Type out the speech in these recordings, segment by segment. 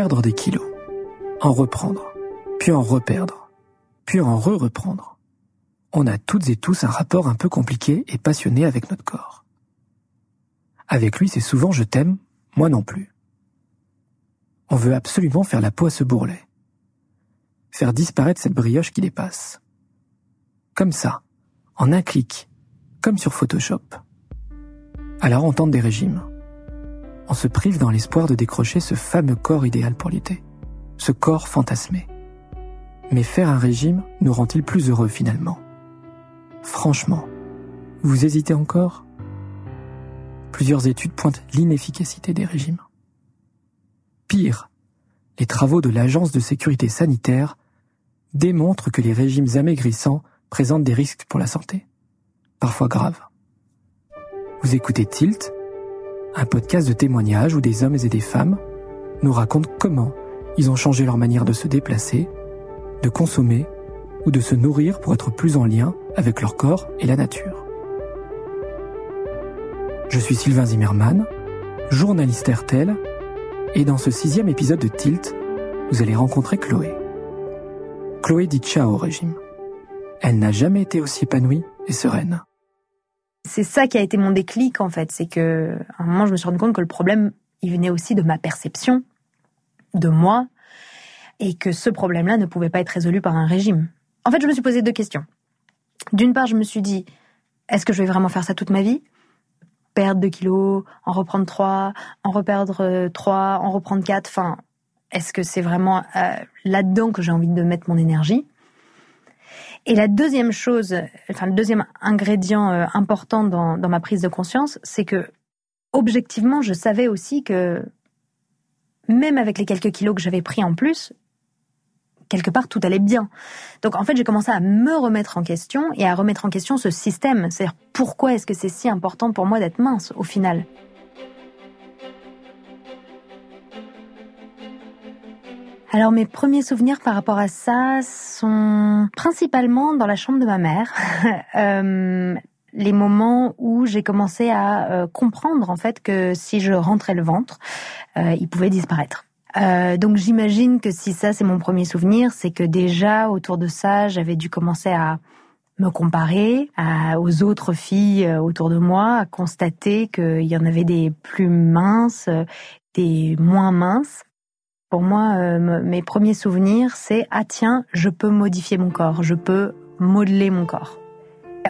perdre des kilos, en reprendre, puis en reperdre, puis en re-reprendre. On a toutes et tous un rapport un peu compliqué et passionné avec notre corps. Avec lui, c'est souvent je t'aime, moi non plus. On veut absolument faire la peau à ce bourrelet. Faire disparaître cette brioche qui dépasse. Comme ça, en un clic, comme sur Photoshop. Alors on tente des régimes on se prive dans l'espoir de décrocher ce fameux corps idéal pour l'été, ce corps fantasmé. Mais faire un régime nous rend-il plus heureux finalement? Franchement, vous hésitez encore? Plusieurs études pointent l'inefficacité des régimes. Pire, les travaux de l'Agence de sécurité sanitaire démontrent que les régimes amaigrissants présentent des risques pour la santé, parfois graves. Vous écoutez Tilt, un podcast de témoignages où des hommes et des femmes nous racontent comment ils ont changé leur manière de se déplacer, de consommer ou de se nourrir pour être plus en lien avec leur corps et la nature. Je suis Sylvain Zimmermann, journaliste RTL, et dans ce sixième épisode de Tilt, vous allez rencontrer Chloé. Chloé dit ciao au régime. Elle n'a jamais été aussi épanouie et sereine c'est ça qui a été mon déclic en fait, c'est que à un moment je me suis rendu compte que le problème il venait aussi de ma perception de moi et que ce problème-là ne pouvait pas être résolu par un régime. En fait, je me suis posé deux questions. D'une part, je me suis dit est-ce que je vais vraiment faire ça toute ma vie? Perdre 2 kilos, en reprendre 3, en reperdre 3, euh, en reprendre 4, enfin, est-ce que c'est vraiment euh, là-dedans que j'ai envie de mettre mon énergie? Et la deuxième chose, enfin le deuxième ingrédient euh, important dans, dans ma prise de conscience, c'est que objectivement, je savais aussi que même avec les quelques kilos que j'avais pris en plus, quelque part tout allait bien. Donc en fait, j'ai commencé à me remettre en question et à remettre en question ce système. C'est-à-dire pourquoi est-ce que c'est si important pour moi d'être mince au final? Alors mes premiers souvenirs par rapport à ça sont principalement dans la chambre de ma mère. euh, les moments où j'ai commencé à euh, comprendre en fait que si je rentrais le ventre, euh, il pouvait disparaître. Euh, donc j'imagine que si ça c'est mon premier souvenir, c'est que déjà autour de ça, j'avais dû commencer à me comparer aux autres filles euh, autour de moi, à constater qu'il y en avait des plus minces, des moins minces. Pour moi, euh, mes premiers souvenirs, c'est ah tiens, je peux modifier mon corps, je peux modeler mon corps.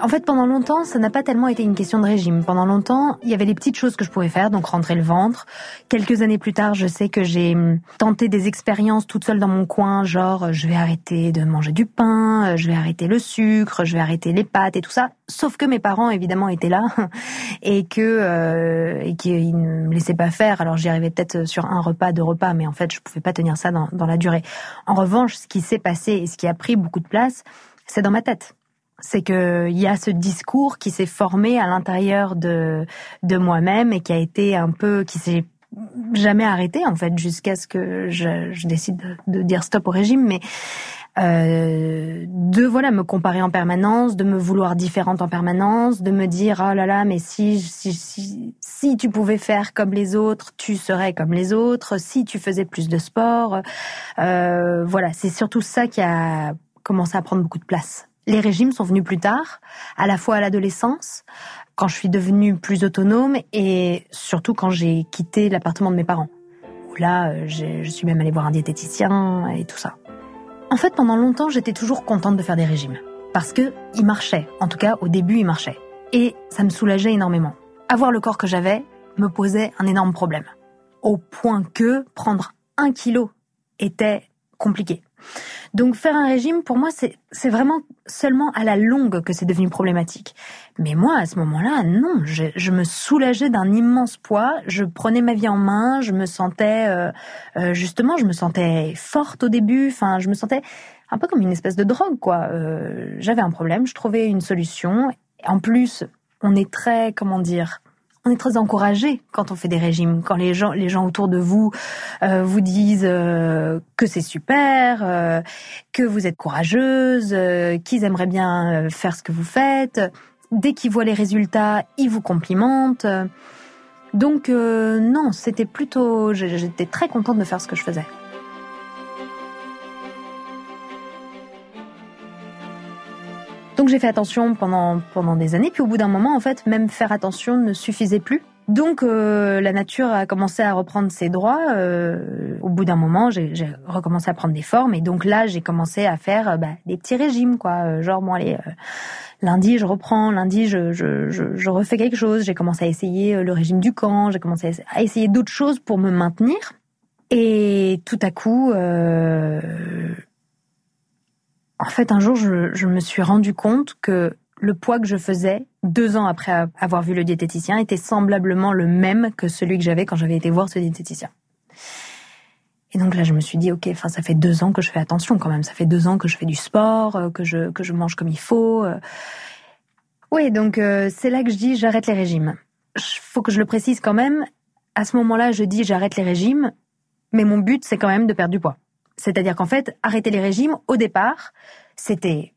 En fait, pendant longtemps, ça n'a pas tellement été une question de régime. Pendant longtemps, il y avait les petites choses que je pouvais faire, donc rentrer le ventre. Quelques années plus tard, je sais que j'ai hum, tenté des expériences toute seule dans mon coin, genre je vais arrêter de manger du pain, je vais arrêter le sucre, je vais arrêter les pâtes et tout ça. Sauf que mes parents, évidemment, étaient là et que euh, et qu'ils ne me laissaient pas faire. Alors j'y arrivais peut-être sur un repas, deux repas, mais en fait, je pouvais pas tenir ça dans, dans la durée. En revanche, ce qui s'est passé et ce qui a pris beaucoup de place, c'est dans ma tête c'est que il y a ce discours qui s'est formé à l'intérieur de de moi-même et qui a été un peu qui s'est jamais arrêté en fait jusqu'à ce que je, je décide de, dire stop au régime. Mais euh, de voilà me comparer en permanence, de me vouloir différente en permanence, de me dire oh là là mais si si si, si tu pouvais faire comme les autres, tu serais comme les autres, si tu faisais plus de sport, euh, voilà c'est surtout ça qui a commencé à prendre beaucoup de place les régimes sont venus plus tard, à la fois à l'adolescence, quand je suis devenue plus autonome et surtout quand j'ai quitté l'appartement de mes parents. Là, euh, je suis même allée voir un diététicien et tout ça. En fait, pendant longtemps, j'étais toujours contente de faire des régimes. Parce que ils marchaient. En tout cas, au début, ils marchaient. Et ça me soulageait énormément. Avoir le corps que j'avais me posait un énorme problème. Au point que prendre un kilo était compliqué. Donc faire un régime, pour moi, c'est vraiment seulement à la longue que c'est devenu problématique. Mais moi, à ce moment-là, non, je, me soulageais d'un immense poids, je prenais ma vie en main, je me sentais, euh, euh, justement, je me sentais forte au début, enfin, je me sentais... un peu comme une espèce de drogue, quoi. Euh, j'avais un problème, je trouvais une solution. En plus, on est très, comment dire, on est très encouragé quand on fait des régimes, quand les gens, les gens autour de vous euh, vous disent euh, que c'est super, euh, que vous êtes courageuse, qu'ils aimeraient bien faire ce que vous faites. Dès qu'ils voient les résultats, ils vous complimentent. Donc non, c'était plutôt, j'étais très contente de faire ce que je faisais. Donc j'ai fait attention pendant pendant des années, puis au bout d'un moment, en fait, même faire attention ne suffisait plus. Donc euh, la nature a commencé à reprendre ses droits. Euh, au bout d'un moment, j'ai recommencé à prendre des formes, et donc là, j'ai commencé à faire euh, bah, des petits régimes, quoi. genre moi, les lundi, je reprends, lundi, je, je, je, je refais quelque chose. J'ai commencé à essayer le régime du camp, j'ai commencé à essayer d'autres choses pour me maintenir. Et tout à coup, euh, en fait, un jour, je, me suis rendu compte que le poids que je faisais deux ans après avoir vu le diététicien était semblablement le même que celui que j'avais quand j'avais été voir ce diététicien. Et donc là, je me suis dit, ok, enfin, ça fait deux ans que je fais attention quand même. Ça fait deux ans que je fais du sport, euh, que je que je mange comme il faut. Euh. Oui, donc euh, c'est là que je dis, j'arrête les régimes. Faut que je le précise quand même. À ce moment-là, je dis, j'arrête les régimes, mais mon but, c'est quand même de perdre du poids. C'est-à-dire qu'en fait, arrêter les régimes, au départ, c'était...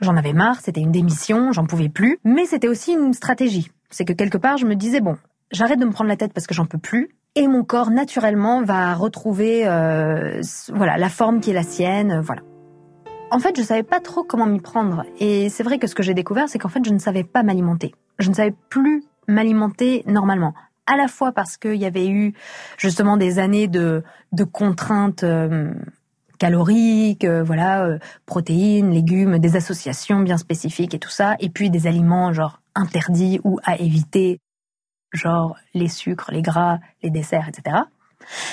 J'en avais marre, c'était une démission, j'en pouvais plus, mais c'était aussi une stratégie. C'est que quelque part, je me disais, bon, j'arrête de me prendre la tête parce que j'en peux plus, et mon corps naturellement va retrouver euh, voilà la forme qui est la sienne, euh, voilà. En fait, je savais pas trop comment m'y prendre, et c'est vrai que ce que j'ai découvert, c'est qu'en fait, je ne savais pas m'alimenter. Je ne savais plus m'alimenter normalement à la fois parce qu'il y avait eu justement des années de, de contraintes euh, caloriques, euh, voilà, euh, protéines, légumes, des associations bien spécifiques et tout ça, et puis des aliments genre interdits ou à éviter, genre les sucres, les gras, les desserts, etc.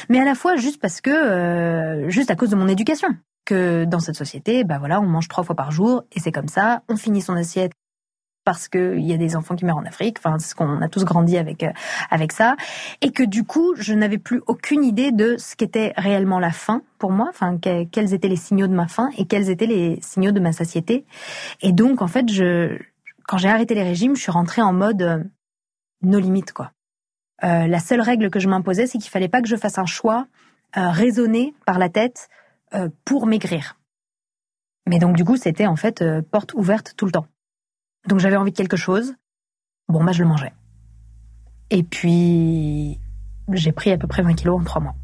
Mais à la fois juste parce que, juste à cause de mon éducation, que dans cette société, bah voilà, on mange trois fois par jour et c'est comme ça, on finit son assiette parce qu'il y a des enfants qui meurent en Afrique. Enfin, ce qu'on a tous grandi avec euh, avec ça, et que du coup, je n'avais plus aucune idée de ce qu'était réellement la faim pour moi. Enfin, quels étaient les signaux de ma faim et quels étaient les signaux de ma satiété. Et donc, en fait, je quand j'ai arrêté les régimes, je suis rentrée en mode euh, no limite quoi. Euh, la seule règle que je m'imposais, c'est qu'il fallait pas que je fasse un choix euh, raisonné par la tête euh, pour maigrir. Mais donc du coup, c'était en fait porte ouverte tout le temps. Donc j'avais envie de quelque chose. Bon, bah je le mangeais. Et puis, j'ai pris à peu près 20 kilos en trois mois.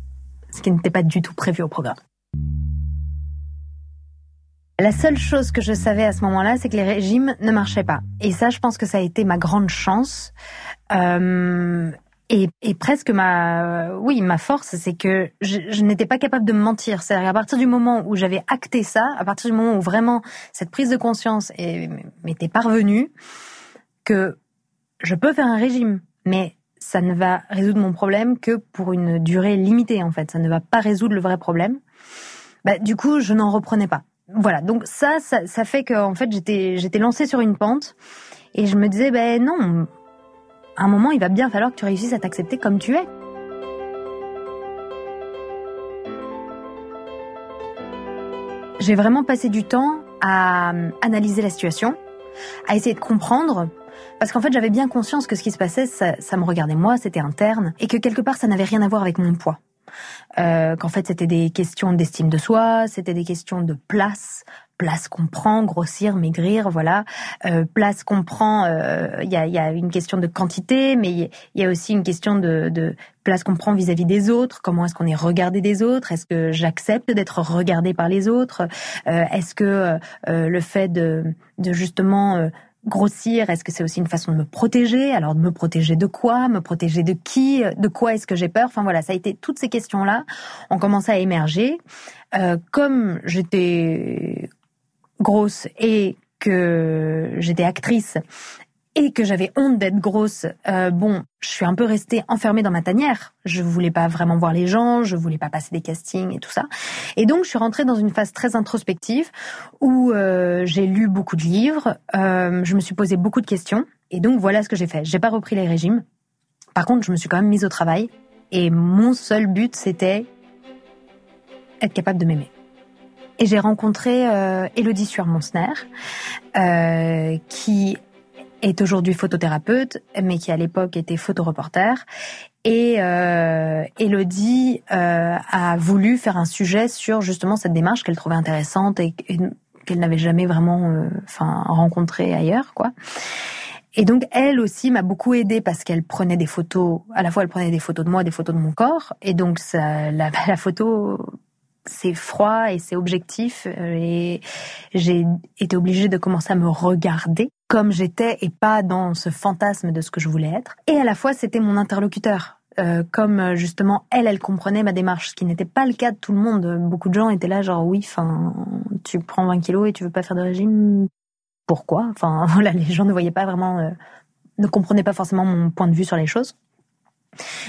Ce qui n'était pas du tout prévu au programme. La seule chose que je savais à ce moment-là, c'est que les régimes ne marchaient pas. Et ça, je pense que ça a été ma grande chance. Euh, et, et, presque ma, oui, ma force, c'est que je, je n'étais pas capable de me mentir. C'est-à-dire à partir du moment où j'avais acté ça, à partir du moment où vraiment cette prise de conscience m'était parvenue, que je peux faire un régime, mais ça ne va résoudre mon problème que pour une durée limitée en fait. Ça ne va pas résoudre le vrai problème. Bah, du coup, je n'en reprenais pas. Voilà. Donc ça, ça, ça fait que en fait, j'étais, j'étais lancée sur une pente et je me disais, ben non, à un moment, il va bien falloir que tu réussisses à t'accepter comme tu es. J'ai vraiment passé du temps à euh, analyser la situation, à essayer de comprendre, parce qu'en fait j'avais bien conscience que ce qui se passait, ça, me regardait moi, c'était interne, et que quelque part ça n'avait rien à voir avec mon poids. Euh, qu'en fait c'était des questions d'estime de soi, c'était des questions de place, place qu'on prend, grossir, maigrir, voilà. Euh, place qu'on prend, il euh, y, a, une question de quantité, mais il y, a aussi une question de, place qu'on prend vis-à-vis des autres. Comment est-ce qu'on est regardé des autres? Est-ce que j'accepte d'être regardé par les autres? Euh, Est-ce que le fait de, justement grossir Est-ce que c'est aussi une façon de me protéger? Alors de me protéger de quoi? Me protéger de qui? De quoi est-ce que j'ai peur? Enfin voilà, ça a été toutes ces questions-là ont commencé à émerger. Comme j'étais grosse et que j'étais actrice et que j'avais honte d'être grosse, euh, bon, je suis un peu restée enfermée dans ma tanière. Je voulais pas vraiment voir les gens, je voulais pas passer des castings et tout ça. Et donc, je suis rentrée dans une phase très introspective où euh, j'ai lu beaucoup de livres, euh, je me suis posé beaucoup de questions. Et donc, voilà ce que j'ai fait. J'ai pas repris les régimes. Par contre, je me suis quand même mise au travail. Et mon seul but, c'était être capable de m'aimer. Et j'ai rencontré euh, Elodie Suarmonsner, euh, qui est aujourd'hui photothérapeute, mais qui à l'époque était photoreporter. Et euh, Elodie euh, a voulu faire un sujet sur justement cette démarche qu'elle trouvait intéressante et, qu'elle n'avait jamais vraiment, euh, enfin, rencontré ailleurs, quoi. Et donc elle aussi m'a beaucoup aidée parce qu'elle prenait des photos. À la fois, elle prenait des photos de moi, des photos de mon corps, et donc ça, la, la photo c'est froid et c'est objectif euh, et j'ai été obligée de commencer à me regarder comme j'étais et pas dans ce fantasme de ce que je voulais être. Et à la fois, c'était mon interlocuteur. Euh, comme euh, justement elle, elle comprenait ma démarche, ce qui n'était pas le cas de tout le monde. Beaucoup de gens étaient là, genre oui, enfin, tu prends 20 kilos et tu veux pas faire de régime, pourquoi? Enfin voilà, les gens ne voyaient pas vraiment, ne comprenaient pas forcément mon point de vue sur les choses.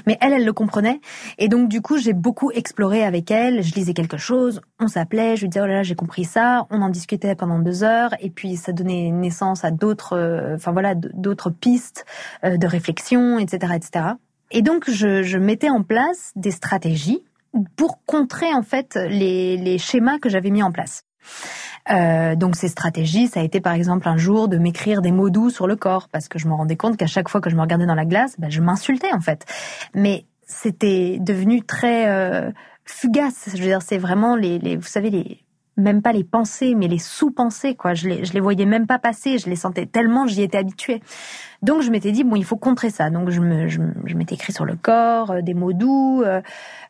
Mais elle, elle le comprenait. Et donc, du coup, j'ai beaucoup exploré avec elle. Je lisais quelque chose, on s'appelait, je lui disais, oh là là, j'ai compris ça. On en discutait pendant deux heures. Et puis, ça donnait naissance à d'autres, euh, enfin voilà, d'autres pistes euh, de réflexion, etc., etc. Et donc, je, je mettais en place des stratégies pour contrer, en fait, les, les schémas que j'avais mis en place. Euh, donc ces stratégies, ça a été par exemple un jour de m'écrire des mots doux sur le corps parce que je me rendais compte qu'à chaque fois que je me regardais dans la glace, ben, je m'insultais en fait. Mais c'était devenu très euh, fugace. Je veux dire, c'est vraiment les, les, vous savez les même pas les pensées, mais les sous-pensées, quoi. Je les, je les voyais même pas passer, je les sentais tellement, j'y étais habituée. Donc je m'étais dit bon, il faut contrer ça. Donc je me, je, m'étais écrit sur le corps euh, des mots doux. Euh,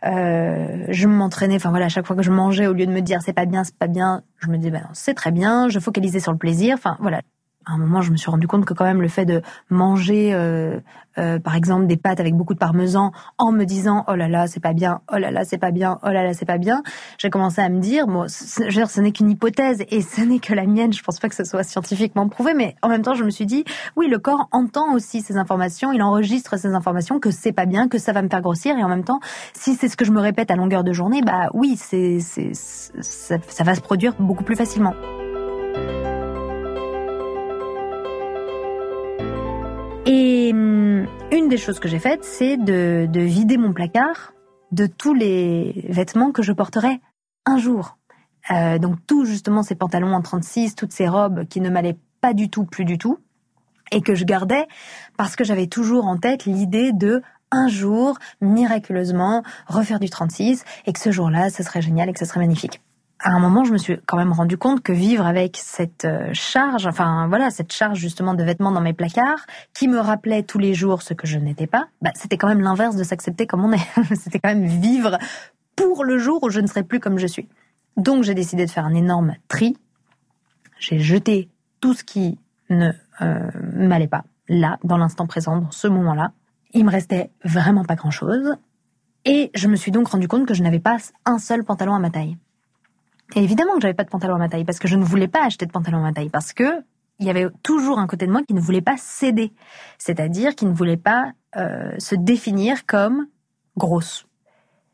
euh, je m'entraînais. Enfin voilà, à chaque fois que je mangeais, au lieu de me dire c'est pas bien, c'est pas bien, je me disais ben c'est très bien. Je focalisais sur le plaisir. Enfin voilà, à un moment, je me suis rendu compte que quand même le fait de manger, euh, euh, par exemple, des pâtes avec beaucoup de parmesan, en me disant oh là là c'est pas bien, oh là là c'est pas bien, oh là là c'est pas bien, j'ai commencé à me dire bon, je dire, ce n'est qu'une hypothèse et ce n'est que la mienne. Je pense pas que ce soit scientifiquement prouvé, mais en même temps, je me suis dit oui, le corps entend aussi ces informations, il enregistre ces informations que c'est pas bien, que ça va me faire grossir et en même temps, si c'est ce que je me répète à longueur de journée, bah oui, c'est ça, ça va se produire beaucoup plus facilement. Une des choses que j'ai faites, c'est de, de, vider mon placard de tous les vêtements que je porterais un jour. Euh, donc tout justement ces pantalons en 36, toutes ces robes qui ne m'allaient pas du tout, plus du tout, et que je gardais parce que j'avais toujours en tête l'idée de un jour, miraculeusement, refaire du 36 et que ce jour-là, ce serait génial et que ce serait magnifique à un moment, je me suis quand même rendu compte que vivre avec cette euh, charge, enfin voilà, cette charge justement de vêtements dans mes placards, qui me rappelait tous les jours ce que je n'étais pas, bah, c'était quand même l'inverse de s'accepter comme on est. c'était quand même vivre pour le jour où je ne serai plus comme je suis. Donc j'ai décidé de faire un énorme tri. J'ai jeté tout ce qui ne euh, m'allait pas, là, dans l'instant présent, dans ce moment-là. Il me restait vraiment pas grand-chose. Et je me suis donc rendu compte que je n'avais pas un seul pantalon à ma taille. Et évidemment que j'avais pas de pantalon à ma taille parce que je ne voulais pas acheter de pantalon à ma taille parce que il y avait toujours un côté de moi qui ne voulait pas céder, c'est-à-dire qui ne voulait pas euh, se définir comme grosse.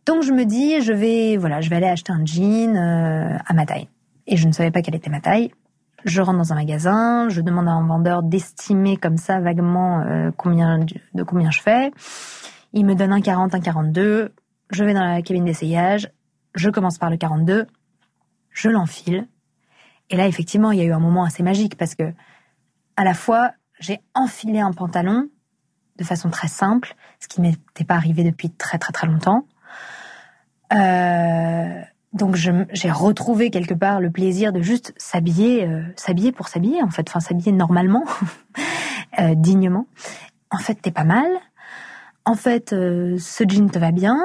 Donc je me dis je vais voilà je vais aller acheter un jean euh, à ma taille et je ne savais pas quelle était ma taille. Je rentre dans un magasin, je demande à un vendeur d'estimer comme ça vaguement euh, combien de combien je fais. Il me donne un 40, un 42. Je vais dans la cabine d'essayage. Je commence par le 42 je l'enfile. Et là, effectivement, il y a eu un moment assez magique parce que, à la fois, j'ai enfilé un pantalon de façon très simple, ce qui m'était pas arrivé depuis très très très longtemps. Euh, donc j'ai retrouvé quelque part le plaisir de juste s'habiller, euh, s'habiller pour s'habiller en fait, enfin s'habiller normalement, euh, dignement. En fait, t'es pas mal. En fait, ce jean te va bien.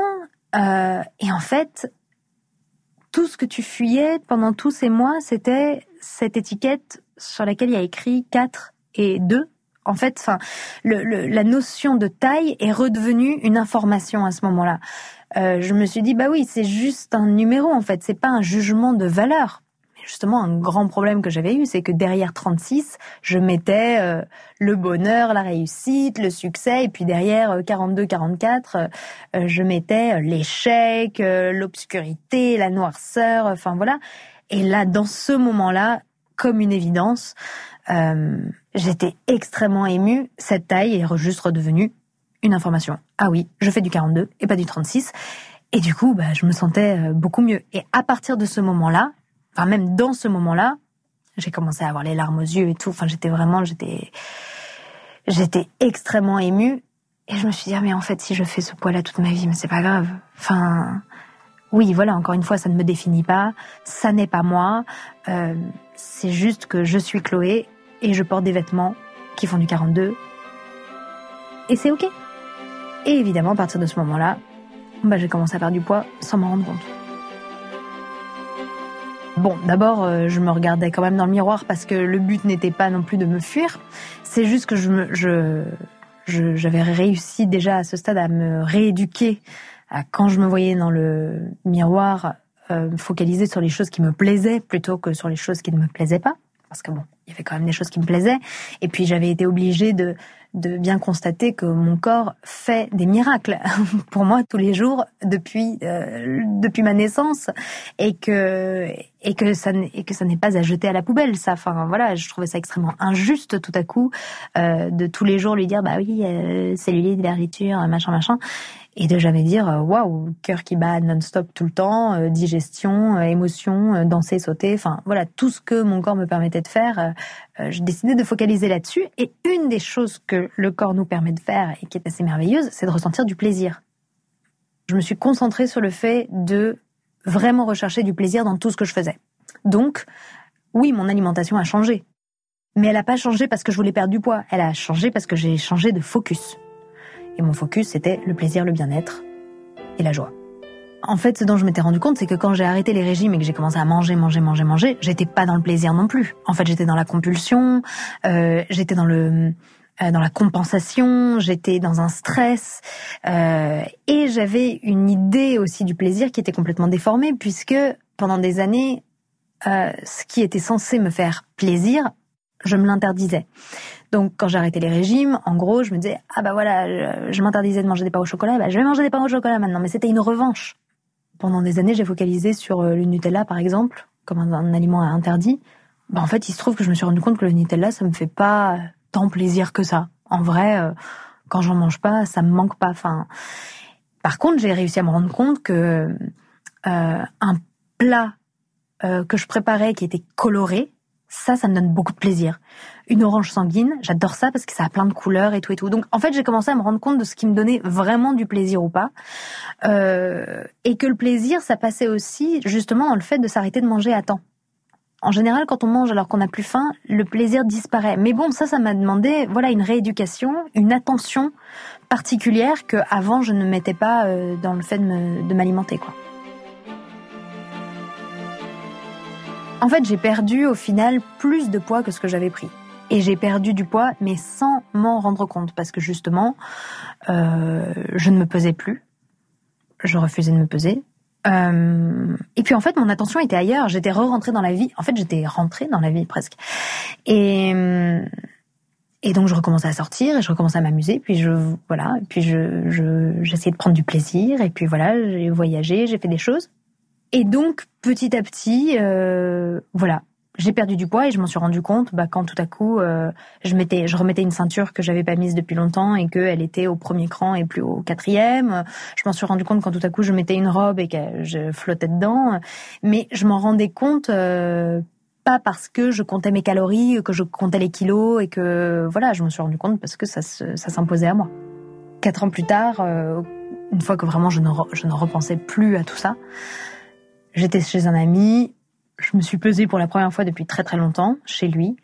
et en fait, tout ce que tu fuyais pendant tous ces mois, c'était cette étiquette sur laquelle il y a écrit 4 et 2. En fait, enfin, la notion de taille est redevenue une information à ce moment-là. Euh, je me suis dit, bah oui, c'est juste un numéro en fait, c'est pas un jugement de valeur justement un grand problème que j'avais eu, c'est que derrière 36, je mettais euh, le bonheur, la réussite, le succès, et puis derrière 42, euh, 44, euh, je mettais l'échec, l'obscurité, la noirceur, enfin voilà. Et là, dans ce moment-là, comme une évidence, j'étais extrêmement émue. Cette taille est juste redevenue une information. Ah oui, je fais du 42 et pas du 36. Et du coup, bah, je me sentais beaucoup mieux. Et à partir de ce moment-là, enfin même dans ce moment-là, j'ai commencé à avoir les larmes aux yeux et tout. Enfin, j'étais vraiment, j'étais, j'étais extrêmement émue. Et je me suis dit, ah, mais en fait, si je fais ce poids-là toute ma vie, mais c'est pas grave. Enfin, oui, voilà, encore une fois, ça ne me définit pas. Ça n'est pas moi. Euh, c'est juste que je suis Chloé et je porte des vêtements qui font du 42. Et c'est ok. Et évidemment, à partir de ce moment-là, bah, j'ai commencé à perdre du poids sans m'en rendre compte. Bon, d'abord, euh, je me regardais quand même dans le miroir parce que le but n'était pas non plus de me fuir. C'est juste que je je, j'avais réussi déjà à ce stade à me rééduquer à quand je me voyais dans le miroir, euh, focaliser sur les choses qui me plaisaient plutôt que sur les choses qui ne me plaisaient pas. Parce que bon, il y avait quand même des choses qui me plaisaient. Et puis j'avais été obligée de, de bien constater que mon corps fait des miracles pour moi tous les jours depuis euh, depuis ma naissance et que et que ça et que ça n'est pas à jeter à la poubelle ça. Enfin voilà je trouvais ça extrêmement injuste tout à coup euh, de tous les jours lui dire bah oui euh, cellulite verriture machin machin et de jamais dire euh, waouh cœur qui bat non-stop tout le temps euh, digestion euh, émotion danser sauter. Enfin voilà tout ce que mon corps me permettait de faire j'ai décidé de focaliser là-dessus. Et une des choses que le corps nous permet de faire et qui est assez merveilleuse c'est de ressentir du plaisir. Je me suis concentrée sur le fait de vraiment rechercher du plaisir dans tout ce que je faisais. Donc oui mon alimentation a changé. Mais elle n'a pas changé parce que je voulais perdre du poids. Elle a changé parce que j'ai changé de focus et mon focus, c'était le plaisir, le bien-être et la joie. En fait, ce dont je m'étais rendu compte, c'est que quand j'ai arrêté les régimes et que j'ai commencé à manger, manger, manger, manger, j'étais pas dans le plaisir non plus. En fait, j'étais dans la compulsion, euh, j'étais dans le euh, dans la compensation, j'étais dans un stress euh, et j'avais une idée aussi du plaisir qui était complètement déformée puisque pendant des années, euh, ce qui était censé me faire plaisir, je me l'interdisais. Donc quand arrêté les régimes, en gros, je me disais ah bah voilà, je, m'interdisais de manger des pains au chocolat, bah je vais manger des pains au chocolat maintenant. Mais c'était une revanche. Pendant des années, j'ai focalisé sur euh, le Nutella par exemple, comme un, aliment interdit. Bah en fait, il se trouve que je me suis rendu compte que le Nutella, ça me fait pas tant plaisir que ça. En vrai, euh, quand j'en mange pas, ça me manque pas. Enfin, par contre, j'ai réussi à me rendre compte que euh, un plat que je préparais qui était coloré, ça, ça me donne beaucoup de plaisir. Une orange sanguine, j'adore ça parce que ça a plein de couleurs et tout et tout. Donc en fait, j'ai commencé à me rendre compte de ce qui me donnait vraiment du plaisir ou pas. Euh, et que le plaisir, ça passait aussi justement dans le fait de s'arrêter de manger à temps. En général, quand on mange alors qu'on n'a plus faim, le plaisir disparaît. Mais bon, ça, ça m'a demandé, voilà, une rééducation, une attention particulière que avant je ne mettais pas euh, dans le fait de m'alimenter, quoi. En fait, j'ai perdu au final plus de poids que ce que j'avais pris. Et j'ai perdu du poids, mais sans m'en rendre compte, parce que justement, euh, je ne me pesais plus. Je refusais de me peser. Euh, et puis en fait, mon attention était ailleurs. J'étais re-rentrée dans la vie. En fait, j'étais rentrée dans la vie presque. Et et donc je recommençais à sortir et je recommençais à m'amuser. Puis je voilà. Puis je j'essayais de prendre du plaisir. Et puis voilà, j'ai voyagé, j'ai fait des choses. Et donc, petit à petit, euh, voilà, j'ai perdu du poids et je m'en suis rendu compte bah, quand tout à coup euh, je mettais, je remettais une ceinture que j'avais pas mise depuis longtemps et qu'elle était au premier cran et plus au quatrième. Je m'en suis rendu compte quand tout à coup je mettais une robe et que je flottais dedans. Mais je m'en rendais compte euh, pas parce que je comptais mes calories, que je comptais les kilos et que voilà, je me suis rendu compte parce que ça, s'imposait à moi. Quatre ans plus tard, euh, une fois que vraiment je ne repensais plus à tout ça, J'étais chez un ami, je me suis pesée pour la première fois depuis très très longtemps chez lui.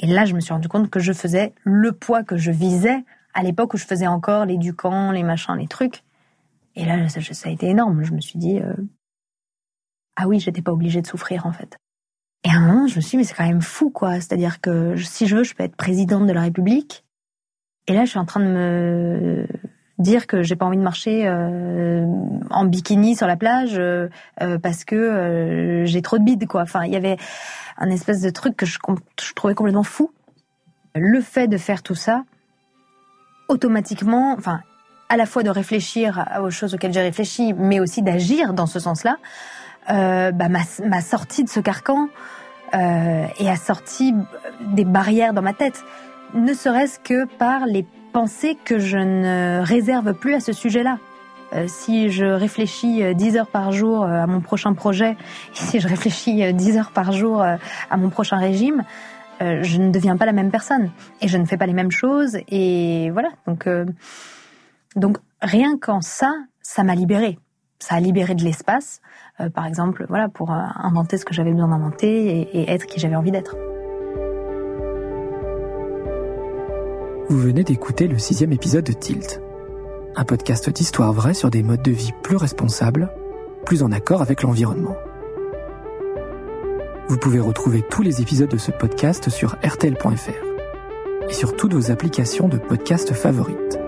Et là, je me suis rendu compte que je faisais le poids que je visais à l'époque où je faisais encore les ducans, les machins, les trucs. Et là, ça, a été énorme. Je me suis dit, euh, ah oui, j'étais pas obligée de souffrir en fait. Et à un moment, je me suis dit, mais c'est quand même fou, quoi. C'est-à-dire que si je veux, je peux être présidente de la République. Et là, je suis en train de me dire que j'ai pas envie de marcher euh, en bikini sur la plage euh, euh, parce que j'ai trop de bide quoi. Enfin, il y avait un espèce de truc que je, trouvais complètement fou. Le fait de faire tout ça, automatiquement, enfin, à la fois de réfléchir aux choses auxquelles j'ai réfléchi, mais aussi d'agir dans ce sens-là, bah, m'a sorti de ce carcan et a sorti des barrières dans ma tête, ne serait-ce que par les penser que je ne réserve plus à ce sujet-là. si je réfléchis 10 heures par jour à mon prochain projet, si je réfléchis 10 heures par jour à mon prochain régime, je ne deviens pas la même personne et je ne fais pas les mêmes choses et voilà. Donc, donc rien qu'en ça, ça m'a libérée. Ça a libéré de l'espace, par exemple, voilà, pour inventer ce que j'avais besoin d'inventer et être qui j'avais envie d'être. Vous venez d'écouter le sixième épisode de Tilt, un podcast d'histoire vraie sur des modes de vie plus responsables, plus en accord avec l'environnement. Vous pouvez retrouver tous les épisodes de ce podcast sur rtl.fr et sur toutes vos applications de podcast favorites.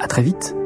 À très vite!